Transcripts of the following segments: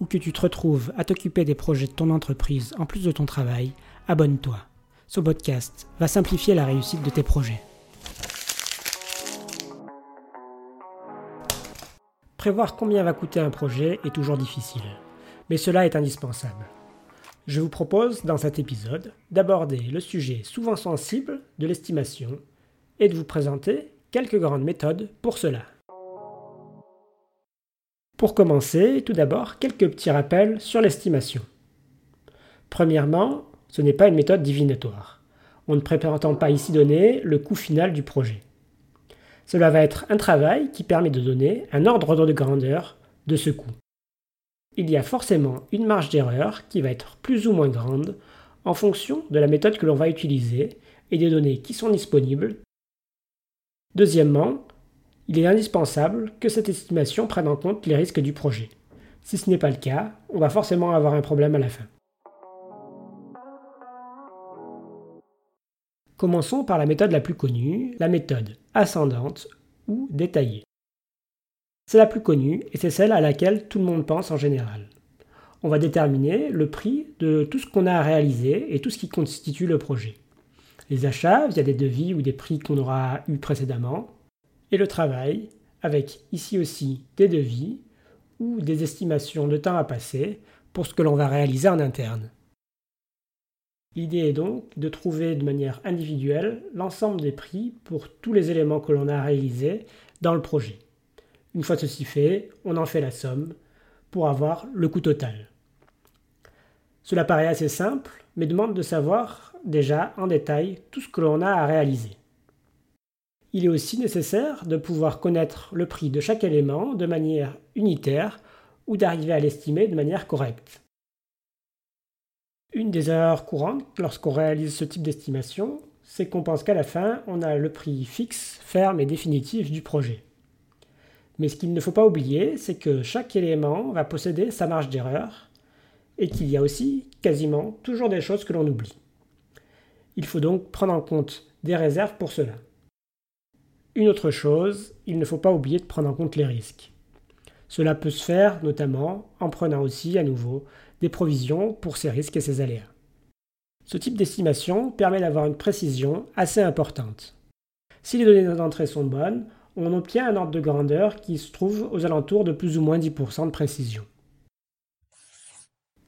ou que tu te retrouves à t'occuper des projets de ton entreprise en plus de ton travail, abonne-toi. Ce podcast va simplifier la réussite de tes projets. Prévoir combien va coûter un projet est toujours difficile, mais cela est indispensable. Je vous propose dans cet épisode d'aborder le sujet souvent sensible de l'estimation et de vous présenter quelques grandes méthodes pour cela. Pour commencer, tout d'abord, quelques petits rappels sur l'estimation. Premièrement, ce n'est pas une méthode divinatoire. On ne prétend pas ici donner le coût final du projet. Cela va être un travail qui permet de donner un ordre de grandeur de ce coût. Il y a forcément une marge d'erreur qui va être plus ou moins grande en fonction de la méthode que l'on va utiliser et des données qui sont disponibles. Deuxièmement, il est indispensable que cette estimation prenne en compte les risques du projet. Si ce n'est pas le cas, on va forcément avoir un problème à la fin. Commençons par la méthode la plus connue, la méthode ascendante ou détaillée. C'est la plus connue et c'est celle à laquelle tout le monde pense en général. On va déterminer le prix de tout ce qu'on a à réaliser et tout ce qui constitue le projet. Les achats via des devis ou des prix qu'on aura eu précédemment, et le travail, avec ici aussi des devis ou des estimations de temps à passer pour ce que l'on va réaliser en interne. L'idée est donc de trouver de manière individuelle l'ensemble des prix pour tous les éléments que l'on a réalisés dans le projet. Une fois ceci fait, on en fait la somme pour avoir le coût total. Cela paraît assez simple, mais demande de savoir déjà en détail tout ce que l'on a à réaliser il est aussi nécessaire de pouvoir connaître le prix de chaque élément de manière unitaire ou d'arriver à l'estimer de manière correcte. Une des erreurs courantes lorsqu'on réalise ce type d'estimation, c'est qu'on pense qu'à la fin, on a le prix fixe, ferme et définitif du projet. Mais ce qu'il ne faut pas oublier, c'est que chaque élément va posséder sa marge d'erreur et qu'il y a aussi quasiment toujours des choses que l'on oublie. Il faut donc prendre en compte des réserves pour cela. Une autre chose, il ne faut pas oublier de prendre en compte les risques. Cela peut se faire notamment en prenant aussi à nouveau des provisions pour ces risques et ces aléas. Ce type d'estimation permet d'avoir une précision assez importante. Si les données d'entrée sont bonnes, on obtient un ordre de grandeur qui se trouve aux alentours de plus ou moins 10% de précision.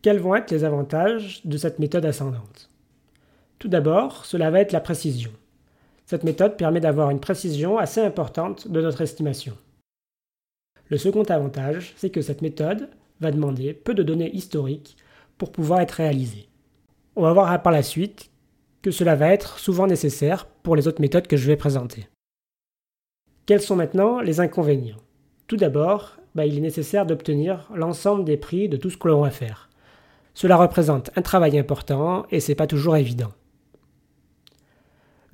Quels vont être les avantages de cette méthode ascendante? Tout d'abord, cela va être la précision. Cette méthode permet d'avoir une précision assez importante de notre estimation. Le second avantage, c'est que cette méthode va demander peu de données historiques pour pouvoir être réalisée. On va voir par la suite que cela va être souvent nécessaire pour les autres méthodes que je vais présenter. Quels sont maintenant les inconvénients? Tout d'abord, bah, il est nécessaire d'obtenir l'ensemble des prix de tout ce que l'on va faire. Cela représente un travail important et c'est pas toujours évident.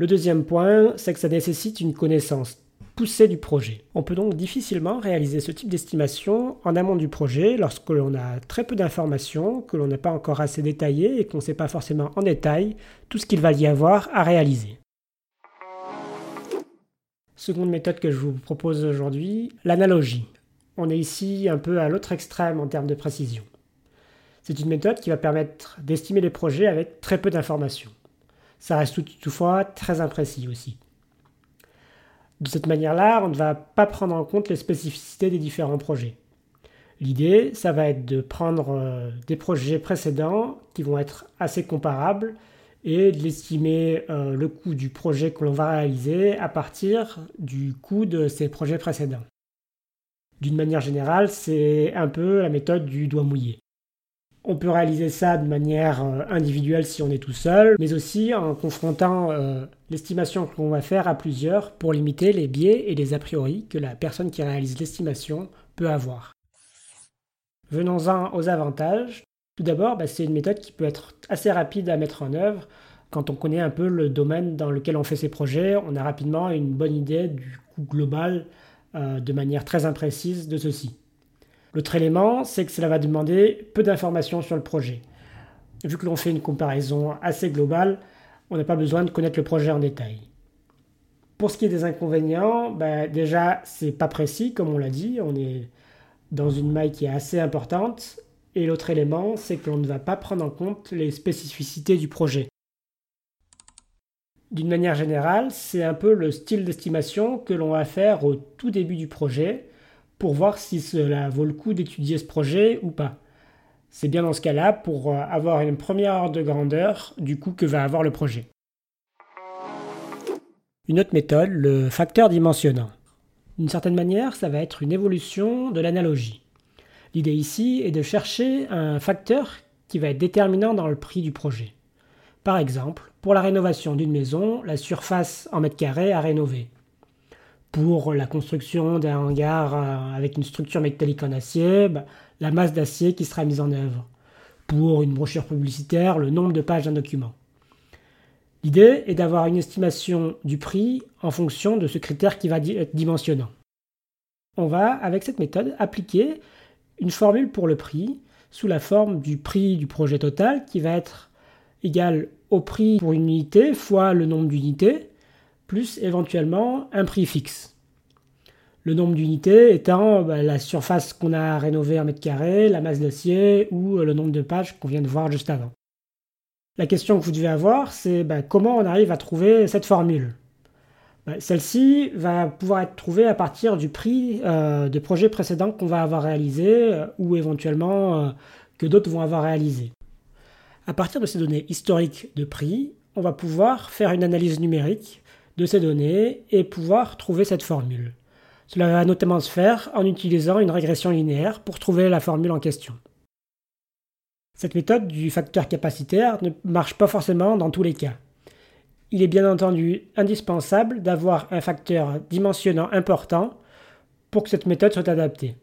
Le deuxième point, c'est que ça nécessite une connaissance poussée du projet. On peut donc difficilement réaliser ce type d'estimation en amont du projet lorsque l'on a très peu d'informations, que l'on n'a pas encore assez détaillé et qu'on ne sait pas forcément en détail tout ce qu'il va y avoir à réaliser. Seconde méthode que je vous propose aujourd'hui, l'analogie. On est ici un peu à l'autre extrême en termes de précision. C'est une méthode qui va permettre d'estimer les projets avec très peu d'informations ça reste toutefois très imprécis aussi. De cette manière-là, on ne va pas prendre en compte les spécificités des différents projets. L'idée, ça va être de prendre euh, des projets précédents qui vont être assez comparables et de l'estimer euh, le coût du projet que l'on va réaliser à partir du coût de ces projets précédents. D'une manière générale, c'est un peu la méthode du doigt mouillé. On peut réaliser ça de manière euh, individuelle si on est tout seul, mais aussi en confrontant euh, l'estimation que l'on va faire à plusieurs pour limiter les biais et les a priori que la personne qui réalise l'estimation peut avoir. Venons-en aux avantages. Tout d'abord, bah, c'est une méthode qui peut être assez rapide à mettre en œuvre. Quand on connaît un peu le domaine dans lequel on fait ses projets, on a rapidement une bonne idée du coût global euh, de manière très imprécise de ceci. L'autre élément, c'est que cela va demander peu d'informations sur le projet. Vu que l'on fait une comparaison assez globale, on n'a pas besoin de connaître le projet en détail. Pour ce qui est des inconvénients, bah, déjà, c'est pas précis, comme on l'a dit, on est dans une maille qui est assez importante et l'autre élément, c'est que l'on ne va pas prendre en compte les spécificités du projet. D'une manière générale, c'est un peu le style d'estimation que l'on va faire au tout début du projet pour voir si cela vaut le coup d'étudier ce projet ou pas. C'est bien dans ce cas-là pour euh, avoir une première ordre de grandeur du coût que va avoir le projet. Une autre méthode, le facteur dimensionnant. D'une certaine manière, ça va être une évolution de l'analogie. L'idée ici est de chercher un facteur qui va être déterminant dans le prix du projet. Par exemple, pour la rénovation d'une maison, la surface en mètres carrés à rénover. Pour la construction d'un hangar euh, avec une structure métallique en acier, bah, la masse d'acier qui sera mise en œuvre. Pour une brochure publicitaire, le nombre de pages d'un document. L'idée est d'avoir une estimation du prix en fonction de ce critère qui va être dimensionnant. On va, avec cette méthode, appliquer une formule pour le prix sous la forme du prix du projet total qui va être égal au prix pour une unité fois le nombre d'unités plus éventuellement un prix fixe. Le nombre d'unités étant bah, la surface qu'on a rénovée en mètre carré, la masse d'acier ou le nombre de pages qu'on vient de voir juste avant. La question que vous devez avoir, c'est bah, comment on arrive à trouver cette formule? Bah, celle-ci va pouvoir être trouvée à partir du prix euh, de projets précédents qu'on va avoir réalisé euh, ou éventuellement euh, que d'autres vont avoir réalisé. À partir de ces données historiques de prix, on va pouvoir faire une analyse numérique de ces données et pouvoir trouver cette formule. Cela va notamment se faire en utilisant une régression linéaire pour trouver la formule en question. Cette méthode du facteur capacitaire ne marche pas forcément dans tous les cas. Il est bien entendu indispensable d'avoir un facteur dimensionnant important pour que cette méthode soit adaptée.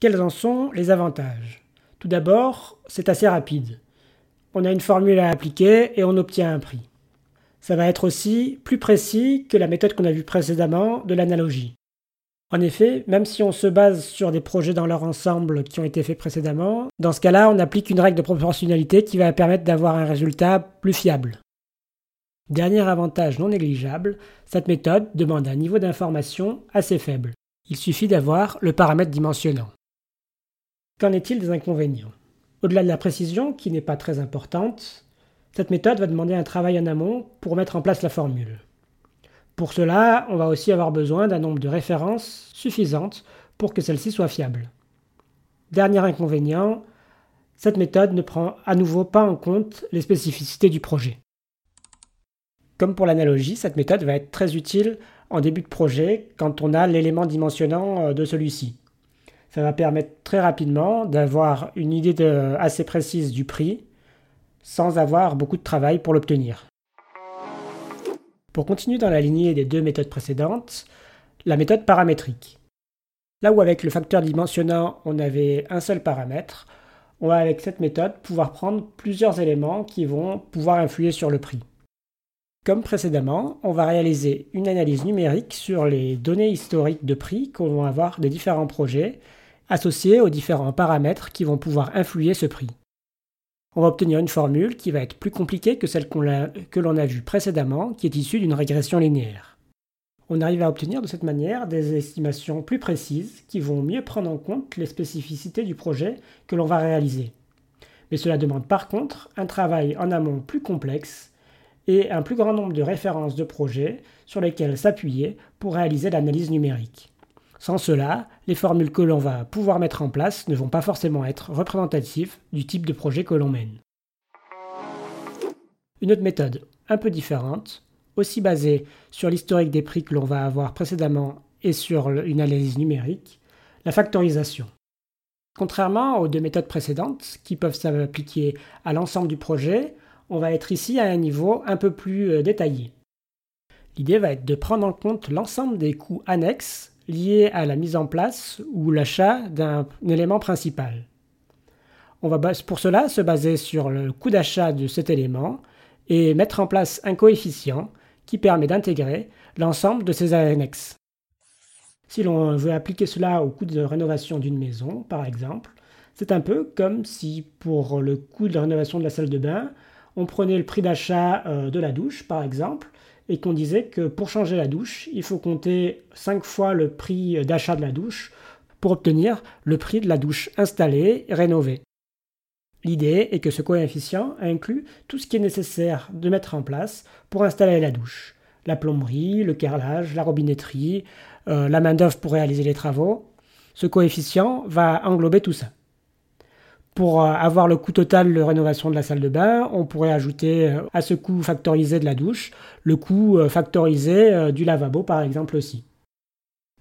Quels en sont les avantages? Tout d'abord, c'est assez rapide. On a une formule à appliquer et on obtient un prix. Ça va être aussi plus précis que la méthode qu'on a vue précédemment de l'analogie. En effet, même si on se base sur des projets dans leur ensemble qui ont été faits précédemment, dans ce cas-là, on applique une règle de proportionnalité qui va permettre d'avoir un résultat plus fiable. Dernier avantage non négligeable, cette méthode demande un niveau d'information assez faible. Il suffit d'avoir le paramètre dimensionnant. Qu'en est-il des inconvénients? Au-delà de la précision, qui n'est pas très importante, cette méthode va demander un travail en amont pour mettre en place la formule. Pour cela, on va aussi avoir besoin d'un nombre de références suffisantes pour que celle-ci soit fiable. Dernier inconvénient, cette méthode ne prend à nouveau pas en compte les spécificités du projet. Comme pour l'analogie, cette méthode va être très utile en début de projet quand on a l'élément dimensionnant euh, de celui-ci. Ça va permettre très rapidement d'avoir une idée assez précise du prix sans avoir beaucoup de travail pour l'obtenir. Pour continuer dans la lignée des deux méthodes précédentes, la méthode paramétrique. Là où avec le facteur dimensionnant on avait un seul paramètre, on va avec cette méthode pouvoir prendre plusieurs éléments qui vont pouvoir influer sur le prix. Comme précédemment, on va réaliser une analyse numérique sur les données historiques de prix qu'on va avoir des différents projets associés aux différents paramètres qui vont pouvoir influer ce prix on va obtenir une formule qui va être plus compliquée que celle que l'on a vue précédemment, qui est issue d'une régression linéaire. On arrive à obtenir de cette manière des estimations plus précises qui vont mieux prendre en compte les spécificités du projet que l'on va réaliser. Mais cela demande par contre un travail en amont plus complexe et un plus grand nombre de références de projets sur lesquels s'appuyer pour réaliser l'analyse numérique. Sans cela, les formules que l'on va pouvoir mettre en place ne vont pas forcément être représentatives du type de projet que l'on mène. Une autre méthode, un peu différente, aussi basée sur l'historique des prix que l'on va avoir précédemment et sur une analyse numérique, la factorisation. Contrairement aux deux méthodes précédentes, qui peuvent s'appliquer à l'ensemble du projet, on va être ici à un niveau un peu plus euh, détaillé. L'idée va être de prendre en compte l'ensemble des coûts annexes liées à la mise en place ou l'achat d'un élément principal. On va pour cela se baser sur le coût d'achat de cet élément et mettre en place un coefficient qui permet d'intégrer l'ensemble de ces annexes. Si l'on veut appliquer cela au coût de rénovation d'une maison, par exemple, c'est un peu comme si pour le coût de rénovation de la salle de bain, on prenait le prix d'achat euh, de la douche, par exemple, et qu'on disait que pour changer la douche, il faut compter 5 fois le prix d'achat de la douche pour obtenir le prix de la douche installée et rénovée. L'idée est que ce coefficient inclut tout ce qui est nécessaire de mettre en place pour installer la douche. La plomberie, le carrelage, la robinetterie, euh, la main-d'œuvre pour réaliser les travaux. Ce coefficient va englober tout ça. Pour euh, avoir le coût total de rénovation de la salle de bain, on pourrait ajouter euh, à ce coût factorisé de la douche le coût factorisé du lavabo par exemple aussi.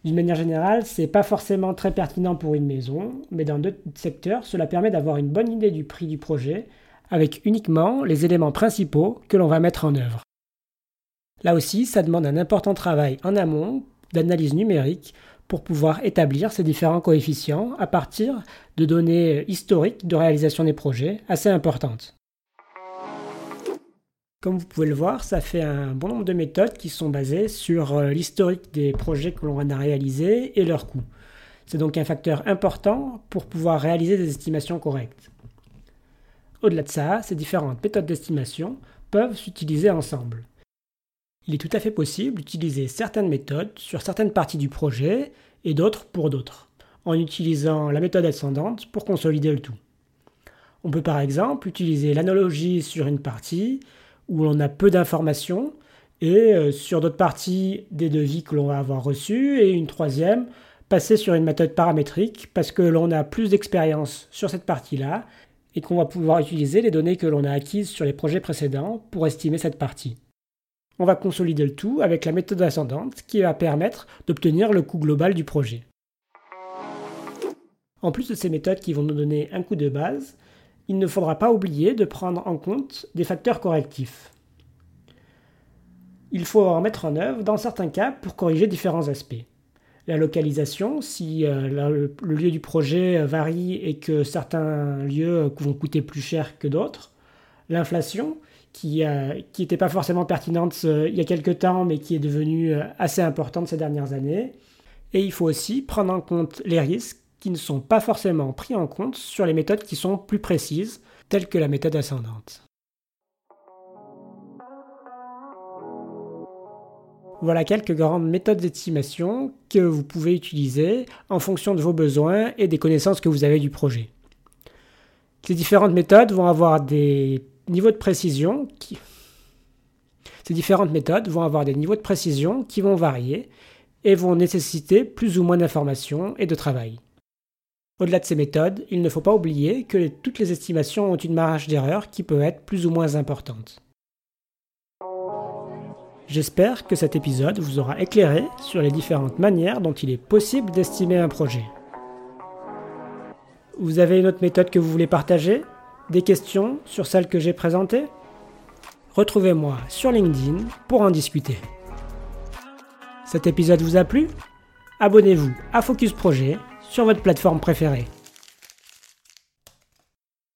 D'une manière générale, ce n'est pas forcément très pertinent pour une maison, mais dans d'autres secteurs, cela permet d'avoir une bonne idée du prix du projet avec uniquement les éléments principaux que l'on va mettre en œuvre. Là aussi, ça demande un important travail en amont d'analyse numérique pour pouvoir établir ces différents coefficients à partir de données historiques de réalisation des projets assez importantes. Comme vous pouvez le voir, ça fait un bon nombre de méthodes qui sont basées sur euh, l'historique des projets que l'on a réalisés et leurs coûts. C'est donc un facteur important pour pouvoir réaliser des estimations correctes. Au-delà de ça, ces différentes méthodes d'estimation peuvent s'utiliser ensemble. Il est tout à fait possible d'utiliser certaines méthodes sur certaines parties du projet et d'autres pour d'autres, en utilisant la méthode ascendante pour consolider le tout. On peut par exemple utiliser l'analogie sur une partie où l'on a peu d'informations, et euh, sur d'autres parties des devis que l'on va avoir reçus, et une troisième, passer sur une méthode paramétrique parce que l'on a plus d'expérience sur cette partie-là et qu'on va pouvoir utiliser les données que l'on a acquises sur les projets précédents pour estimer cette partie. On va consolider le tout avec la méthode ascendante qui va permettre d'obtenir le coût global du projet. En plus de ces méthodes qui vont nous donner un coût de base, il ne faudra pas oublier de prendre en compte des facteurs correctifs. Il faut en mettre en œuvre dans certains cas pour corriger différents aspects. La localisation, si euh, le lieu du projet varie et que certains lieux vont coûter plus cher que d'autres. L'inflation, qui n'était euh, pas forcément pertinente euh, il y a quelques temps, mais qui est devenue assez importante ces dernières années. Et il faut aussi prendre en compte les risques qui ne sont pas forcément pris en compte sur les méthodes qui sont plus précises, telles que la méthode ascendante. Voilà quelques grandes méthodes d'estimation que vous pouvez utiliser en fonction de vos besoins et des connaissances que vous avez du projet. Ces différentes méthodes vont avoir des niveaux de précision qui... Ces différentes méthodes vont avoir des niveaux de précision qui vont varier et vont nécessiter plus ou moins d'informations et de travail. Au-delà de ces méthodes, il ne faut pas oublier que toutes les estimations ont une marge d'erreur qui peut être plus ou moins importante. J'espère que cet épisode vous aura éclairé sur les différentes manières dont il est possible d'estimer un projet. Vous avez une autre méthode que vous voulez partager? Des questions sur celle que j'ai présentée Retrouvez-moi sur LinkedIn pour en discuter. Cet épisode vous a plu? Abonnez-vous à Focus Projet sur votre plateforme préférée.